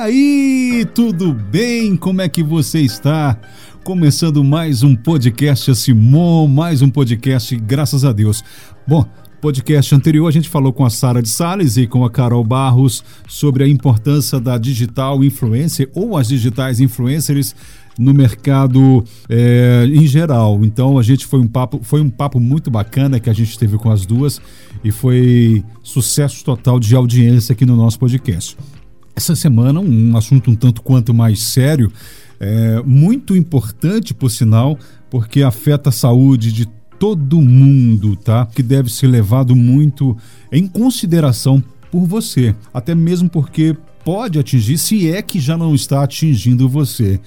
aí, tudo bem? Como é que você está? Começando mais um podcast Simon, mais um podcast, graças a Deus. Bom, podcast anterior a gente falou com a Sara de Sales e com a Carol Barros sobre a importância da digital influencer ou as digitais influencers no mercado é, em geral. Então a gente foi um papo, foi um papo muito bacana que a gente teve com as duas e foi sucesso total de audiência aqui no nosso podcast. Essa semana um assunto um tanto quanto mais sério, é, muito importante por sinal, porque afeta a saúde de todo mundo, tá? Que deve ser levado muito em consideração por você, até mesmo porque pode atingir, se é que já não está atingindo você.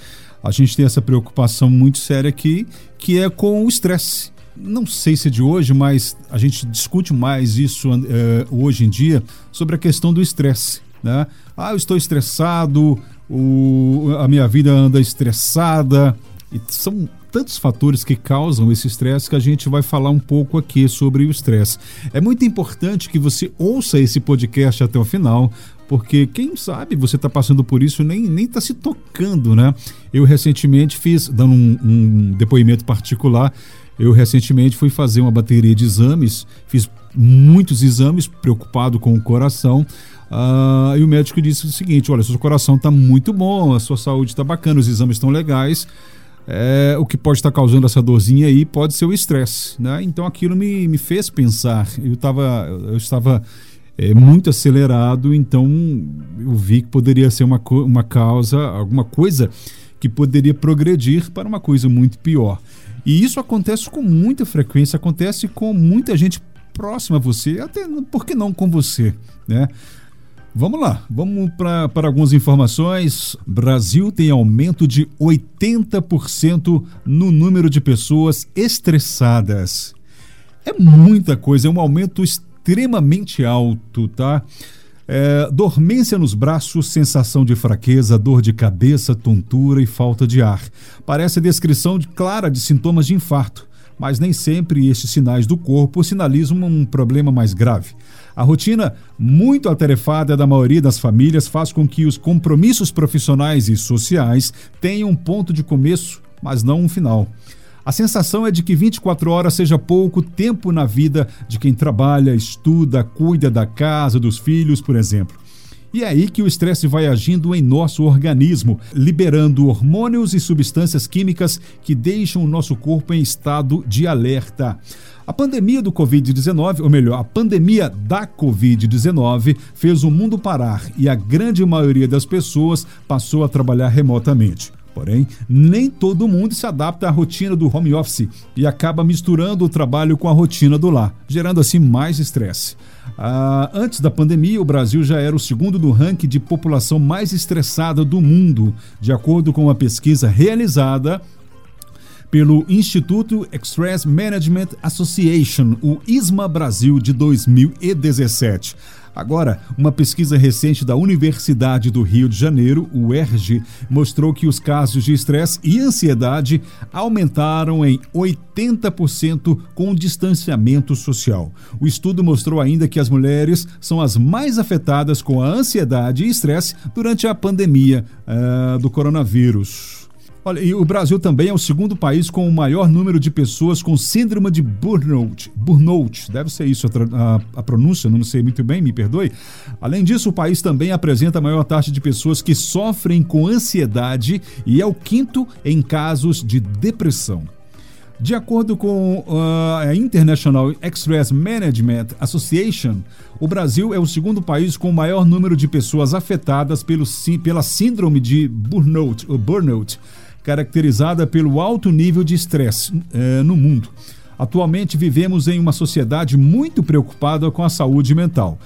A gente tem essa preocupação muito séria aqui, que é com o estresse. Não sei se é de hoje, mas a gente discute mais isso é, hoje em dia sobre a questão do estresse. Né? Ah, eu estou estressado, o, a minha vida anda estressada. E são tantos fatores que causam esse estresse que a gente vai falar um pouco aqui sobre o estresse. É muito importante que você ouça esse podcast até o final, porque quem sabe você está passando por isso nem nem está se tocando, né? Eu recentemente fiz, dando um, um depoimento particular, eu recentemente fui fazer uma bateria de exames, fiz muitos exames, preocupado com o coração. Uh, e o médico disse o seguinte: olha, seu coração está muito bom, a sua saúde está bacana, os exames estão legais, é, o que pode estar causando essa dorzinha aí pode ser o estresse, né? Então aquilo me, me fez pensar. Eu, tava, eu estava é, muito acelerado, então eu vi que poderia ser uma, uma causa, alguma coisa que poderia progredir para uma coisa muito pior. E isso acontece com muita frequência, acontece com muita gente próxima a você, até por que não com você, né? Vamos lá, vamos para algumas informações. Brasil tem aumento de 80% no número de pessoas estressadas. É muita coisa, é um aumento extremamente alto, tá? É, dormência nos braços, sensação de fraqueza, dor de cabeça, tontura e falta de ar. Parece a descrição de, clara de sintomas de infarto, mas nem sempre estes sinais do corpo sinalizam um problema mais grave. A rotina muito atarefada da maioria das famílias faz com que os compromissos profissionais e sociais tenham um ponto de começo, mas não um final. A sensação é de que 24 horas seja pouco tempo na vida de quem trabalha, estuda, cuida da casa, dos filhos, por exemplo. E é aí que o estresse vai agindo em nosso organismo, liberando hormônios e substâncias químicas que deixam o nosso corpo em estado de alerta. A pandemia do Covid-19, ou melhor, a pandemia da Covid-19, fez o mundo parar e a grande maioria das pessoas passou a trabalhar remotamente. Porém, nem todo mundo se adapta à rotina do home office e acaba misturando o trabalho com a rotina do lar, gerando assim mais estresse. Ah, antes da pandemia, o Brasil já era o segundo no ranking de população mais estressada do mundo, de acordo com uma pesquisa realizada pelo Instituto Stress Management Association, o ISMA Brasil de 2017. Agora, uma pesquisa recente da Universidade do Rio de Janeiro, o UERJ, mostrou que os casos de estresse e ansiedade aumentaram em 80% com o distanciamento social. O estudo mostrou ainda que as mulheres são as mais afetadas com a ansiedade e estresse durante a pandemia uh, do coronavírus. Olha, e o Brasil também é o segundo país com o maior número de pessoas com síndrome de burnout. Burnout, deve ser isso a, a, a, pronúncia, não sei muito bem, me perdoe. Além disso, o país também apresenta a maior taxa de pessoas que sofrem com ansiedade e é o quinto em casos de depressão. De acordo com uh, a International Stress Management Association, o Brasil é o segundo país com o maior número de pessoas afetadas pelo, pela síndrome de burnout, burnout caracterizada pelo alto nível de estresse eh, no mundo. Atualmente vivemos em uma sociedade muito preocupada com a saúde mental,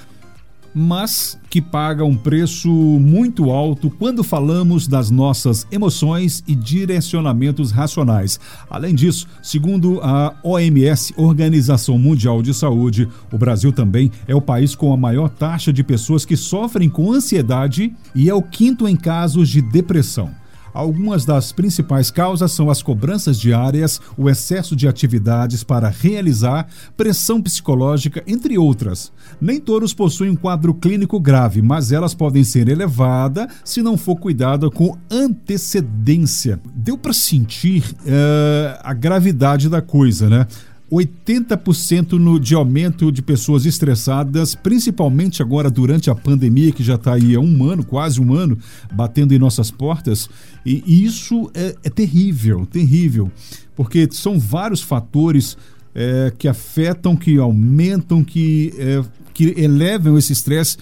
mas que paga um preço muito alto quando falamos das nossas emoções e direcionamentos racionais. Além disso, segundo a OMS, Organização Mundial de Saúde, o Brasil também é o país com a maior taxa de pessoas que sofrem com ansiedade e é o quinto em casos de depressão. Algumas das principais causas são as cobranças diárias, o excesso de atividades para realizar, pressão psicológica, entre outras. Nem todos possuem um quadro clínico grave, mas elas podem ser elevadas se não for cuidada com antecedência. Deu para sentir uh, a gravidade da coisa, né? 80% no, de aumento de pessoas estressadas, principalmente agora durante a pandemia, que já está aí há um ano, quase um ano, batendo em nossas portas. E, e isso é, é, terrível, terrível, porque são vários fatores é, que afetam, que aumentam, que, é, que elevam esse estresse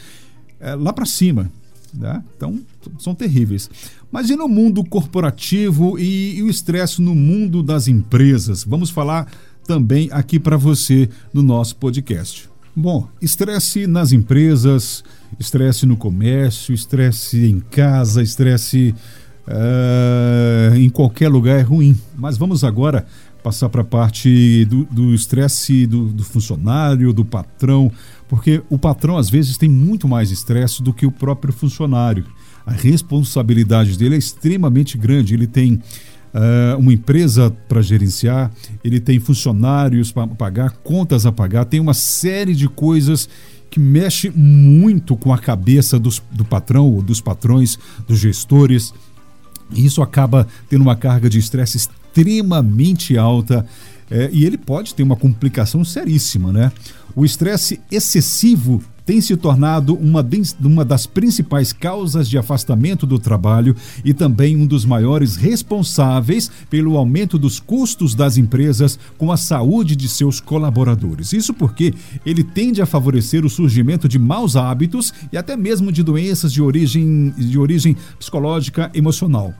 é, lá para cima. Né? Então, são terríveis. Mas e no mundo corporativo e, e o estresse no mundo das empresas? Vamos falar também aqui para você no nosso podcast. Bom, estresse nas empresas, estresse no comércio, estresse em casa, estresse uh, em qualquer lugar é ruim. Mas vamos agora passar para a parte do estresse do, do, funcionário, do patrão, porque o patrão às vezes tem muito mais estresse do que o próprio funcionário. A responsabilidade dele é extremamente grande. Ele tem uh, uma empresa para gerenciar, ele tem funcionários para pagar, contas a pagar, tem uma série de coisas que mexe muito com a cabeça dos, do patrão, dos patrões, dos gestores. E isso acaba tendo uma carga de estresse extremamente alta é, e ele pode ter uma complicação seríssima, né? O estresse excessivo tem se tornado uma, uma das principais causas de afastamento do trabalho e também um dos maiores responsáveis pelo aumento dos custos das empresas com a saúde de seus colaboradores. Isso porque ele tende a favorecer o surgimento de maus hábitos e até mesmo de doenças de origem, de origem psicológica emocional.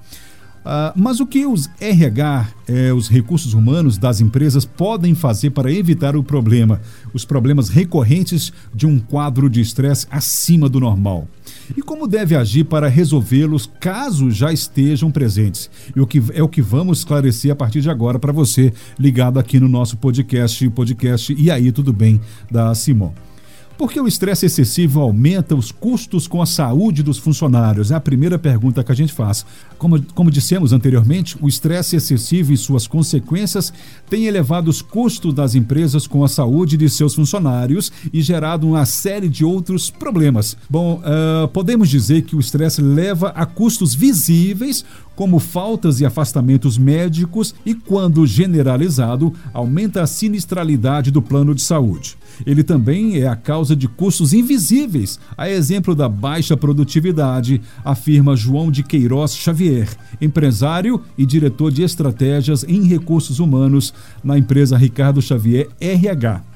Uh, mas o que os RH, eh, os recursos humanos das empresas, podem fazer para evitar o problema, os problemas recorrentes de um quadro de estresse acima do normal? E como deve agir para resolvê-los caso já estejam presentes? E o que é o que vamos esclarecer a partir de agora para você ligado aqui no nosso podcast, podcast E aí tudo bem da Simon. Porque o estresse excessivo aumenta os custos com a saúde dos funcionários? É a primeira pergunta que a gente faz. Como, como dissemos anteriormente, o estresse excessivo e suas consequências têm elevado os custos das empresas com a saúde de seus funcionários e gerado uma série de outros problemas. Bom, uh, podemos dizer que o estresse leva a custos visíveis, como faltas e afastamentos médicos, e, quando generalizado, aumenta a sinistralidade do plano de saúde. Ele também é a causa de custos invisíveis, a exemplo da baixa produtividade, afirma João de Queiroz Xavier, empresário e diretor de estratégias em recursos humanos na empresa Ricardo Xavier RH.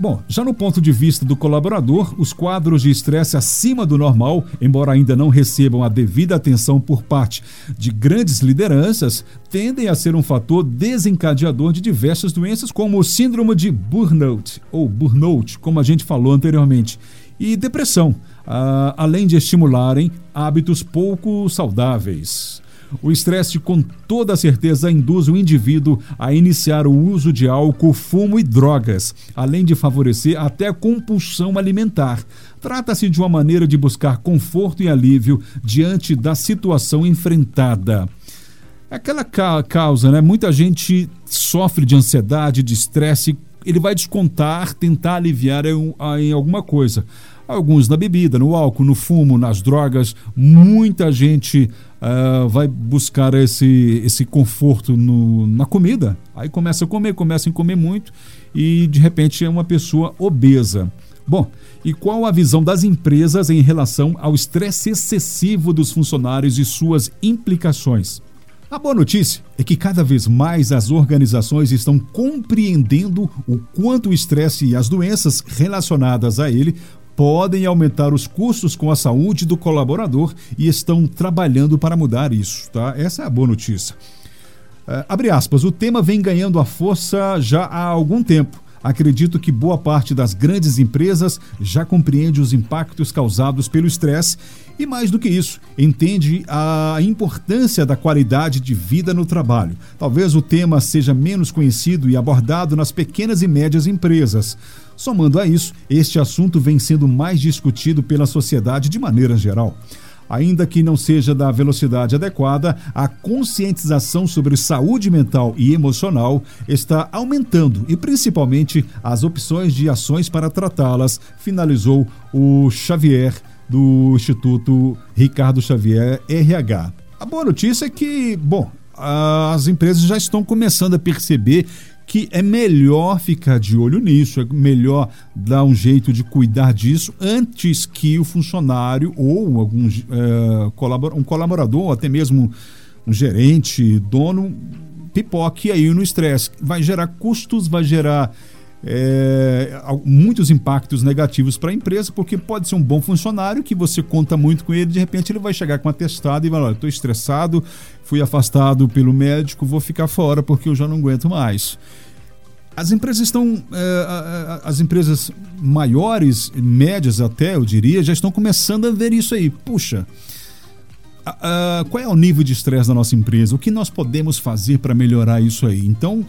Bom, já no ponto de vista do colaborador, os quadros de estresse acima do normal, embora ainda não recebam a devida atenção por parte de grandes lideranças, tendem a ser um fator desencadeador de diversas doenças, como o síndrome de burnout, ou burnout, como a gente falou anteriormente, e depressão, ah, além de estimularem hábitos pouco saudáveis. O estresse, com toda certeza, induz o indivíduo a iniciar o uso de álcool, fumo e drogas, além de favorecer até a compulsão alimentar. Trata-se de uma maneira de buscar conforto e alívio diante da situação enfrentada. É aquela ca causa, né? Muita gente sofre de ansiedade, de estresse, ele vai descontar, tentar aliviar em, em alguma coisa. Alguns na bebida, no álcool, no fumo, nas drogas. Muita gente uh, vai buscar esse, esse conforto no, na comida. Aí começa a comer, começa a comer muito e de repente é uma pessoa obesa. Bom, e qual a visão das empresas em relação ao estresse excessivo dos funcionários e suas implicações? A boa notícia é que cada vez mais as organizações estão compreendendo o quanto o estresse e as doenças relacionadas a ele podem aumentar os custos com a saúde do colaborador e estão trabalhando para mudar isso, tá? Essa é a boa notícia. É, abre aspas, o tema vem ganhando a força já há algum tempo. Acredito que boa parte das grandes empresas já compreende os impactos causados pelo estresse e, mais do que isso, entende a importância da qualidade de vida no trabalho. Talvez o tema seja menos conhecido e abordado nas pequenas e médias empresas. Somando a isso, este assunto vem sendo mais discutido pela sociedade de maneira geral. Ainda que não seja da velocidade adequada, a conscientização sobre saúde mental e emocional está aumentando e principalmente as opções de ações para tratá-las, finalizou o Xavier do Instituto Ricardo Xavier RH. A boa notícia é que, bom, as empresas já estão começando a perceber que é melhor ficar de olho nisso, é melhor dar um jeito de cuidar disso antes que o funcionário ou algum é, um colaborador, ou até mesmo um gerente, dono, pipoque aí no estresse. Vai gerar custos, vai gerar é, muitos impactos negativos para a empresa, porque pode ser um bom funcionário que você conta muito com ele, de repente ele vai chegar com atestado e vai falar: estou estressado, fui afastado pelo médico, vou ficar fora porque eu já não aguento mais. As empresas estão, é, as empresas maiores, médias até, eu diria, já estão começando a ver isso aí. Puxa, qual é o nível de estresse da nossa empresa? O que nós podemos fazer para melhorar isso aí? Então,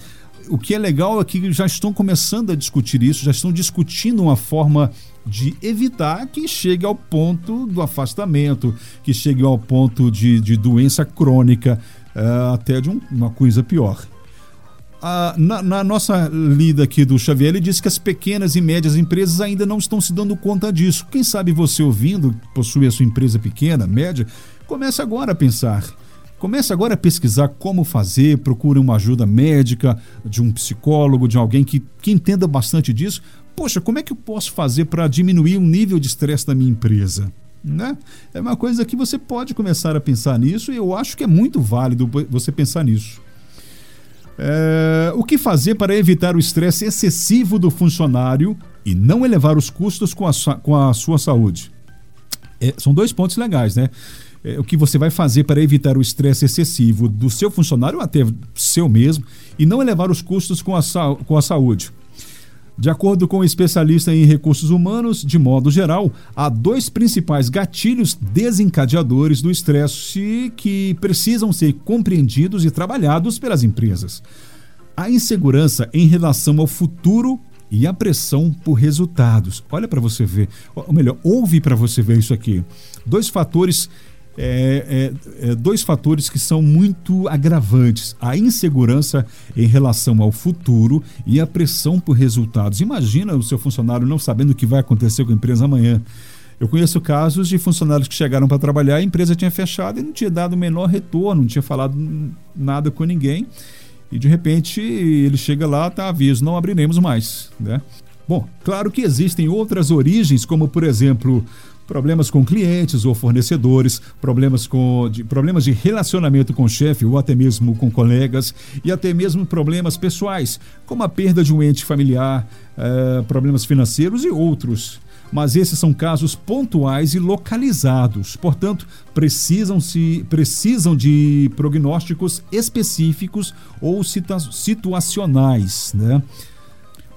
o que é legal é que já estão começando a discutir isso, já estão discutindo uma forma de evitar que chegue ao ponto do afastamento, que chegue ao ponto de, de doença crônica, uh, até de um, uma coisa pior. Uh, na, na, nossa lida aqui do Xavier, ele disse que as pequenas e médias empresas ainda não estão se dando conta disso. Quem sabe você ouvindo, possui a sua empresa pequena, média, comece agora a pensar. Comece agora a pesquisar como fazer, procure uma ajuda médica, de um psicólogo, de alguém que, que entenda bastante disso. Poxa, como é que eu posso fazer para diminuir o nível de estresse da minha empresa? Né? É uma coisa que você pode começar a pensar nisso e eu acho que é muito válido você pensar nisso. É, o que fazer para evitar o estresse excessivo do funcionário e não elevar os custos com a, com a sua saúde? É, são dois pontos legais, né? É, o que você vai fazer para evitar o estresse excessivo do seu funcionário ou até seu mesmo e não elevar os custos com a, com a saúde. De acordo com o um especialista em recursos humanos, de modo geral, há dois principais gatilhos desencadeadores do estresse que precisam ser compreendidos e trabalhados pelas empresas. A insegurança em relação ao futuro e a pressão por resultados. Olha para você ver, ou melhor, ouve para você ver isso aqui. Dois fatores é, é, dois fatores que são muito agravantes: a insegurança em relação ao futuro e a pressão por resultados. Imagina o seu funcionário não sabendo o que vai acontecer com a empresa amanhã. Eu conheço casos de funcionários que chegaram para trabalhar, a empresa tinha fechado e não tinha dado o menor retorno, não tinha falado nada com ninguém. E de repente ele chega lá, tá aviso, não abriremos mais, né? Bom, claro que existem outras origens, como por exemplo, problemas com clientes ou fornecedores, problemas, com, de, problemas de relacionamento com o chefe ou até mesmo com colegas e até mesmo problemas pessoais, como a perda de um ente familiar, uh, problemas financeiros e outros. Mas esses são casos pontuais e localizados, portanto, precisam, -se, precisam de prognósticos específicos ou situacionais. Né?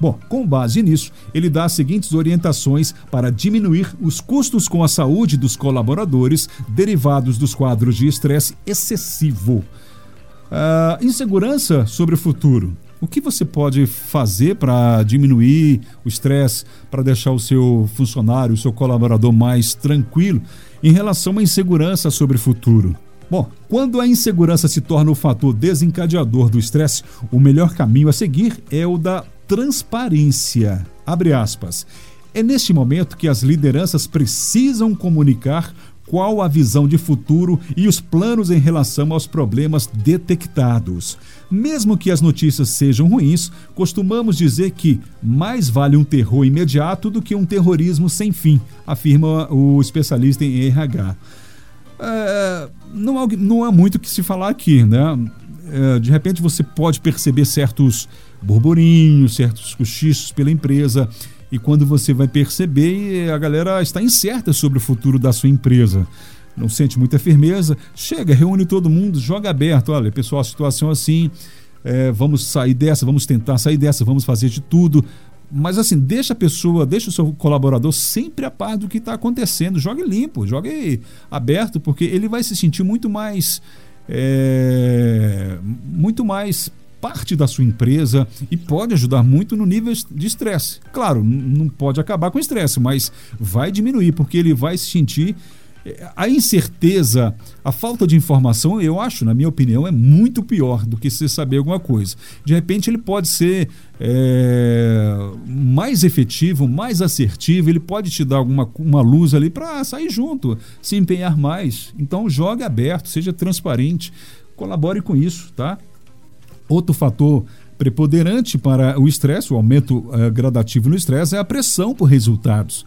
Bom, com base nisso, ele dá as seguintes orientações para diminuir os custos com a saúde dos colaboradores derivados dos quadros de estresse excessivo. Uh, insegurança sobre o futuro. O que você pode fazer para diminuir o estresse, para deixar o seu funcionário, o seu colaborador mais tranquilo em relação à insegurança sobre o futuro? Bom, quando a insegurança se torna o fator desencadeador do estresse, o melhor caminho a seguir é o da transparência. Abre aspas. É neste momento que as lideranças precisam comunicar qual a visão de futuro e os planos em relação aos problemas detectados. Mesmo que as notícias sejam ruins, costumamos dizer que mais vale um terror imediato do que um terrorismo sem fim, afirma o especialista em RH. É, não, há, não há muito o que se falar aqui, né? É, de repente você pode perceber certos burburinhos, certos cochichos pela empresa. E quando você vai perceber, a galera está incerta sobre o futuro da sua empresa. Não sente muita firmeza, chega, reúne todo mundo, joga aberto. Olha, pessoal, a situação é assim, é, vamos sair dessa, vamos tentar sair dessa, vamos fazer de tudo. Mas assim, deixa a pessoa, deixa o seu colaborador sempre a par do que está acontecendo. Jogue limpo, jogue aberto, porque ele vai se sentir muito mais. É, muito mais parte da sua empresa e pode ajudar muito no nível de estresse. Claro, não pode acabar com o estresse, mas vai diminuir, porque ele vai se sentir a incerteza, a falta de informação, eu acho, na minha opinião, é muito pior do que você saber alguma coisa. De repente, ele pode ser é, mais efetivo, mais assertivo, ele pode te dar alguma uma luz ali para sair junto, se empenhar mais. Então, jogue aberto, seja transparente, colabore com isso, tá? Outro fator preponderante para o estresse, o aumento uh, gradativo no estresse, é a pressão por resultados.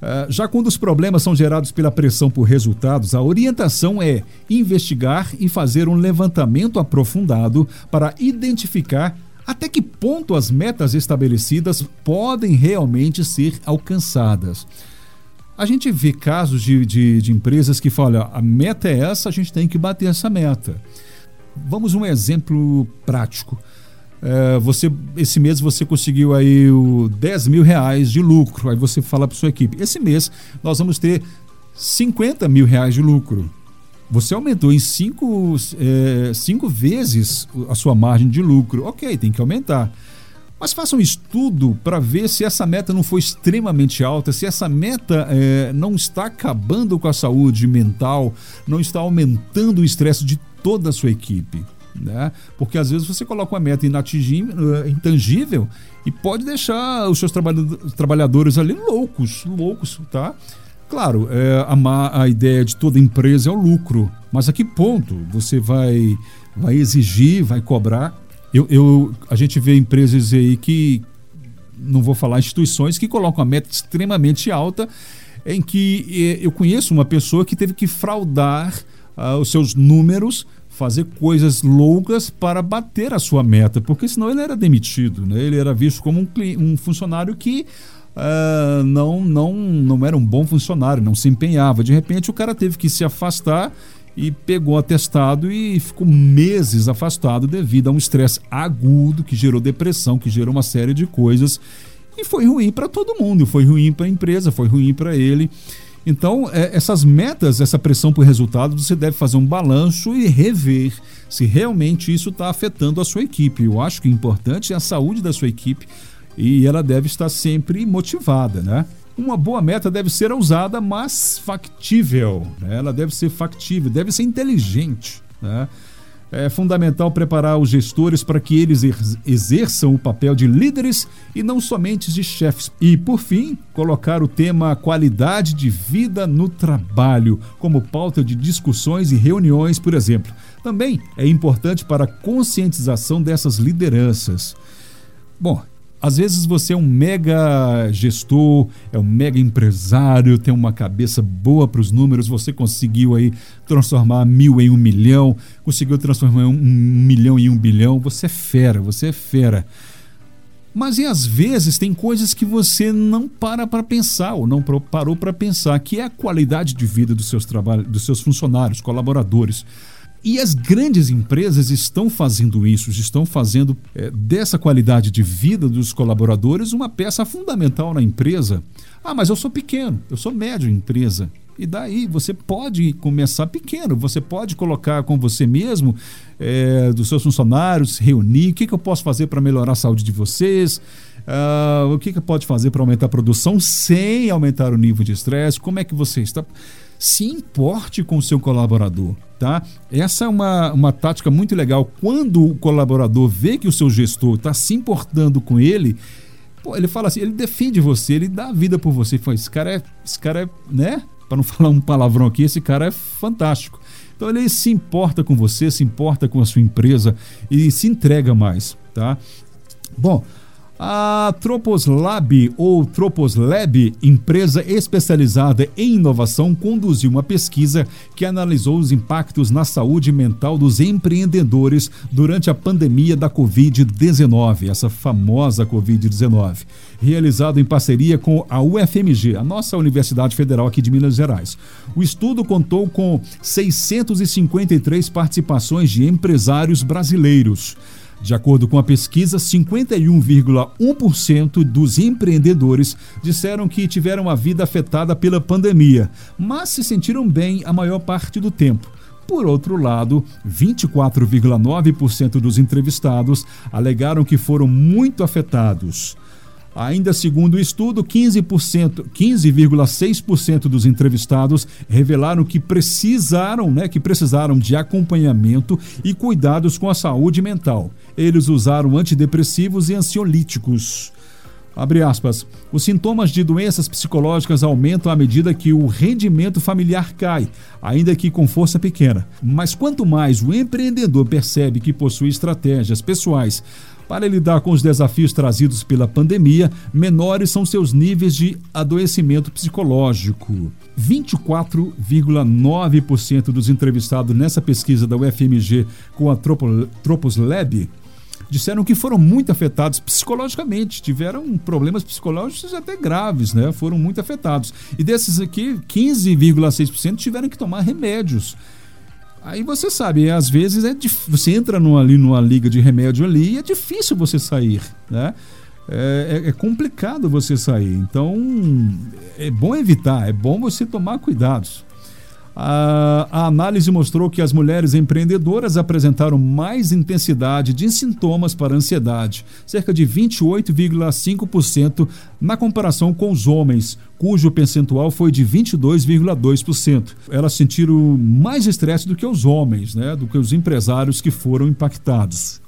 Uh, já quando os problemas são gerados pela pressão por resultados, a orientação é investigar e fazer um levantamento aprofundado para identificar até que ponto as metas estabelecidas podem realmente ser alcançadas. A gente vê casos de, de, de empresas que falam: a meta é essa, a gente tem que bater essa meta. Vamos um exemplo prático. É, você esse mês você conseguiu aí o 10 mil reais de lucro. Aí você fala para sua equipe: esse mês nós vamos ter 50 mil reais de lucro. Você aumentou em cinco, é, cinco vezes a sua margem de lucro. Ok, tem que aumentar. Mas faça um estudo para ver se essa meta não foi extremamente alta, se essa meta é, não está acabando com a saúde mental, não está aumentando o estresse de toda a sua equipe. Né? Porque às vezes você coloca uma meta inatingível, eh, intangível e pode deixar os seus trabalhadores ali loucos, loucos, tá? Claro, é, a, a ideia de toda empresa é o lucro, mas a que ponto você vai, vai exigir, vai cobrar? Eu, eu, a gente vê empresas aí que, não vou falar instituições, que colocam uma meta extremamente alta, em que eh, eu conheço uma pessoa que teve que fraudar uh, os seus números fazer coisas loucas para bater a sua meta, porque senão ele era demitido, né? ele era visto como um, um funcionário que uh, não, não, não era um bom funcionário, não se empenhava. De repente o cara teve que se afastar e pegou atestado e ficou meses afastado devido a um estresse agudo que gerou depressão, que gerou uma série de coisas. E foi ruim para todo mundo, foi ruim para a empresa, foi ruim para ele. Então, é, essas metas, essa pressão por resultado, você deve fazer um balanço e rever se realmente isso está afetando a sua equipe. Eu acho que o importante é a saúde da sua equipe e ela deve estar sempre motivada, né? Uma boa meta deve ser ousada, mas factível. Né? Ela deve ser factível, deve ser inteligente. Né? É fundamental preparar os gestores para que eles exerçam o papel de líderes e não somente de chefes. E, por fim, colocar o tema qualidade de vida no trabalho como pauta de discussões e reuniões, por exemplo. Também é importante para a conscientização dessas lideranças. Bom, às vezes você é um mega gestor, é um mega empresário, tem uma cabeça boa para os números, você conseguiu aí transformar mil em um milhão, conseguiu transformar um, milhão em um bilhão, você é fera, você é fera. Mas e às vezes tem coisas que você não para para pensar ou não parou para pensar, que é a qualidade de vida dos seus trabalhos, dos seus funcionários, colaboradores. E as grandes empresas estão fazendo isso, estão fazendo é, dessa qualidade de vida dos colaboradores uma peça fundamental na empresa. Ah, mas eu sou pequeno, eu sou médio empresa. E daí você pode começar pequeno, você pode colocar com você mesmo, é, dos seus funcionários, reunir, o que, que eu posso fazer para melhorar a saúde de vocês, uh, o que, que pode fazer para aumentar a produção sem aumentar o nível de estresse, como é que você está se importe com o seu colaborador, tá? Essa é uma, uma tática muito legal. Quando o colaborador vê que o seu gestor está se importando com ele, pô, ele fala assim, ele defende você, ele dá a vida por você. Fala, esse cara é, esse cara é, né? Para não falar um palavrão aqui, esse cara é fantástico. Então ele se importa com você, se importa com a sua empresa e se entrega mais, tá? Bom, a Troposlab ou Troposlab, empresa especializada em inovação, conduziu uma pesquisa que analisou os impactos na saúde mental dos empreendedores durante a pandemia da Covid-19, essa famosa Covid-19, realizado em parceria com a UFMG, a nossa Universidade Federal aqui de Minas Gerais. O estudo contou com 653 participações de empresários brasileiros. De acordo com a pesquisa, 51,1% dos empreendedores disseram que tiveram a vida afetada pela pandemia, mas se sentiram bem a maior parte do tempo. Por outro lado, 24,9% dos entrevistados alegaram que foram muito afetados. Ainda segundo o estudo, 15%, 15,6% dos entrevistados revelaram que precisaram, né, que precisaram de acompanhamento e cuidados com a saúde mental. Eles usaram antidepressivos e ansiolíticos. Abre aspas. Os sintomas de doenças psicológicas aumentam à medida que o rendimento familiar cai, ainda que com força pequena. Mas quanto mais o empreendedor percebe que possui estratégias pessoais para lidar com os desafios trazidos pela pandemia, menores são seus níveis de adoecimento psicológico. 24,9% dos entrevistados nessa pesquisa da UFMG com a Tropos Lab disseram que foram muito afetados psicologicamente, tiveram problemas psicológicos até graves, né? Foram muito afetados. E desses aqui, 15,6% tiveram que tomar remédios. Aí você sabe, às vezes é você entra numa, ali numa liga de remédio ali e é difícil você sair, né? É, é, é, complicado você sair. Então é bom evitar, é bom você tomar cuidados. A, a, análise mostrou que as mulheres empreendedoras apresentaram mais intensidade de sintomas para ansiedade, cerca de 28,5% na comparação com os homens, cujo percentual foi de 22,2%. Elas sentiram mais estresse do que os homens, né, do que os empresários que foram impactados.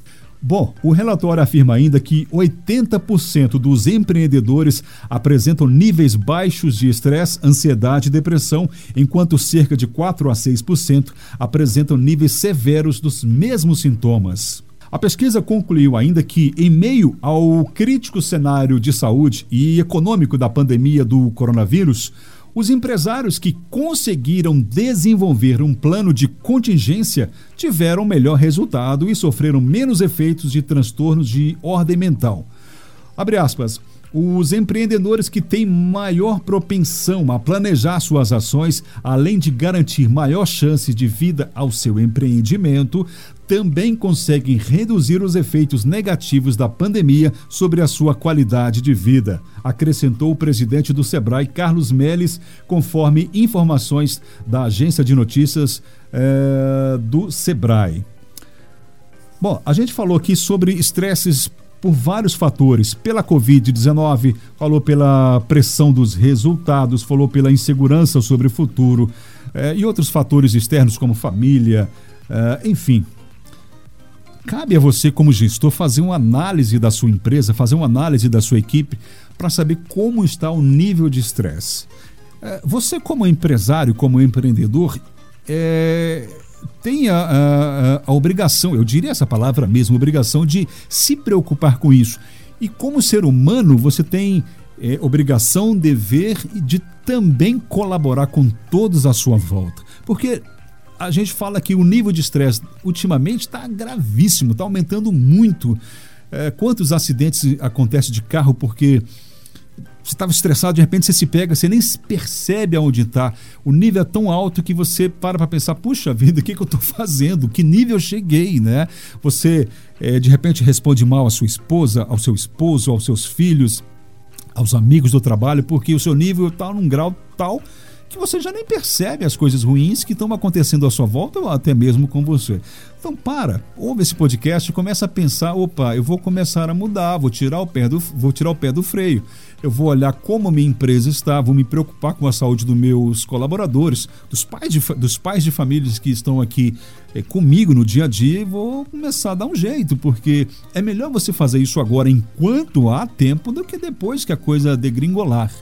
Bom, o relatório afirma ainda que 80% dos empreendedores apresentam níveis baixos de estresse, ansiedade e depressão, enquanto cerca de 4 a 6% apresentam níveis severos dos mesmos sintomas. A pesquisa concluiu ainda que, em meio ao crítico cenário de saúde e econômico da pandemia do coronavírus, os empresários que conseguiram desenvolver um plano de contingência tiveram melhor resultado e sofreram menos efeitos de transtornos de ordem mental. Abre aspas. Os empreendedores que têm maior propensão a planejar suas ações, além de garantir maior chance de vida ao seu empreendimento, também conseguem reduzir os efeitos negativos da pandemia sobre a sua qualidade de vida, acrescentou o presidente do Sebrae, Carlos Melles, conforme informações da agência de notícias é, do Sebrae. Bom, a gente falou aqui sobre estresses por vários fatores, pela Covid-19, falou pela pressão dos resultados, falou pela insegurança sobre o futuro é, e outros fatores externos como família, é, enfim. Cabe a você, como gestor, fazer uma análise da sua empresa, fazer uma análise da sua equipe para saber como está o nível de estresse. É, você, como empresário, como empreendedor, é, tem a, a, a, obrigação, eu diria essa palavra mesmo, obrigação de se preocupar com isso. E como ser humano, você tem é, obrigação, dever de também colaborar com todos à sua volta. Porque a gente fala que o nível de estresse ultimamente está gravíssimo, está aumentando muito. É, quantos acidentes acontecem de carro porque você estava estressado, de repente você se pega, você nem percebe aonde está. O nível é tão alto que você para para pensar: puxa vida, o que, que eu estou fazendo? Que nível eu cheguei, né? Você é, de repente responde mal à sua esposa, ao seu esposo, aos seus filhos, aos amigos do trabalho, porque o seu nível está num grau tal que você já nem percebe as coisas ruins que estão acontecendo à sua volta ou até mesmo com você. Então para, ouve esse podcast e começa a pensar, opa, eu vou começar a mudar, vou tirar o pé do, vou tirar o pé do freio. Eu vou olhar como minha empresa está, vou me preocupar com a saúde dos meus colaboradores, dos pais de, dos pais de famílias que estão aqui é, comigo no dia a dia e vou começar a dar um jeito, porque é melhor você fazer isso agora enquanto há tempo do que depois que a coisa degringolar.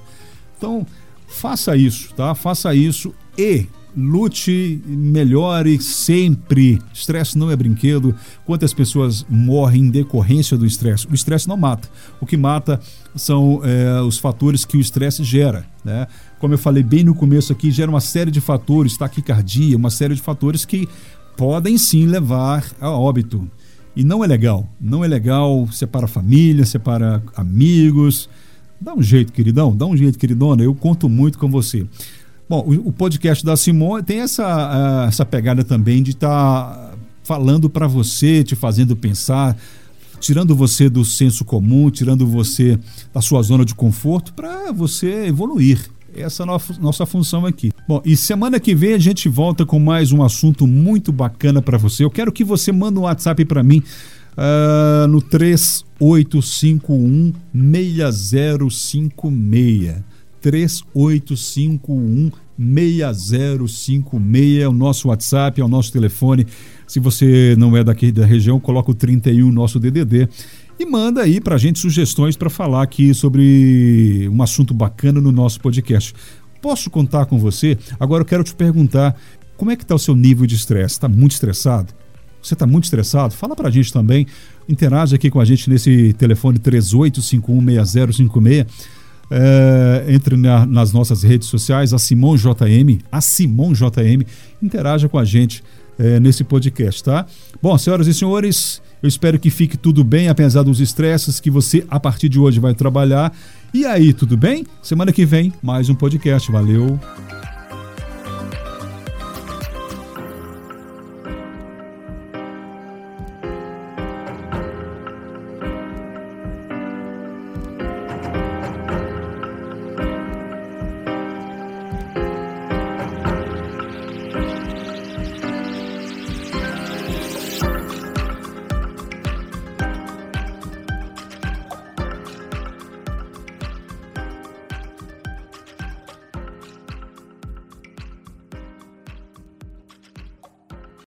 Então, Faça isso, tá? Faça isso e lute, melhore sempre. Estresse não é brinquedo. Quantas pessoas morrem em decorrência do estresse? O estresse não mata. O que mata são é, os fatores que o estresse gera, né? Como eu falei bem no começo aqui, gera uma série de fatores, taquicardia, uma série de fatores que podem sim levar a óbito. E não é legal. Não é legal separa família, separa amigos. Dá um jeito, queridão, dá um jeito, queridona, eu conto muito com você. Bom, o, o podcast da Simone tem essa, essa pegada também de estar tá falando para você, te fazendo pensar, tirando você do senso comum, tirando você da sua zona de conforto para você evoluir. Essa é a nossa função aqui. Bom, e semana que vem a gente volta com mais um assunto muito bacana para você. Eu quero que você mande um WhatsApp para mim uh, no 3851 6056. 3851 6056 é o nosso WhatsApp, é o nosso telefone. Se você não é daqui da região, coloca o 31 nosso DDD e manda aí para a gente sugestões para falar aqui sobre um assunto bacana no nosso podcast. Posso contar com você? Agora eu quero te perguntar, como é que está o seu nível de estresse? Está muito estressado? Você está muito estressado? Fala para a gente também. Interage aqui com a gente nesse telefone 38516056. É, entre na, nas nossas redes sociais, a Simon JM, a Simon JM, interaja com a gente é, nesse podcast, tá? Bom, senhoras e senhores, eu espero que fique tudo bem, apesar dos estresses que você, a partir de hoje, vai trabalhar. E aí, tudo bem? Semana que vem, mais um podcast. Valeu!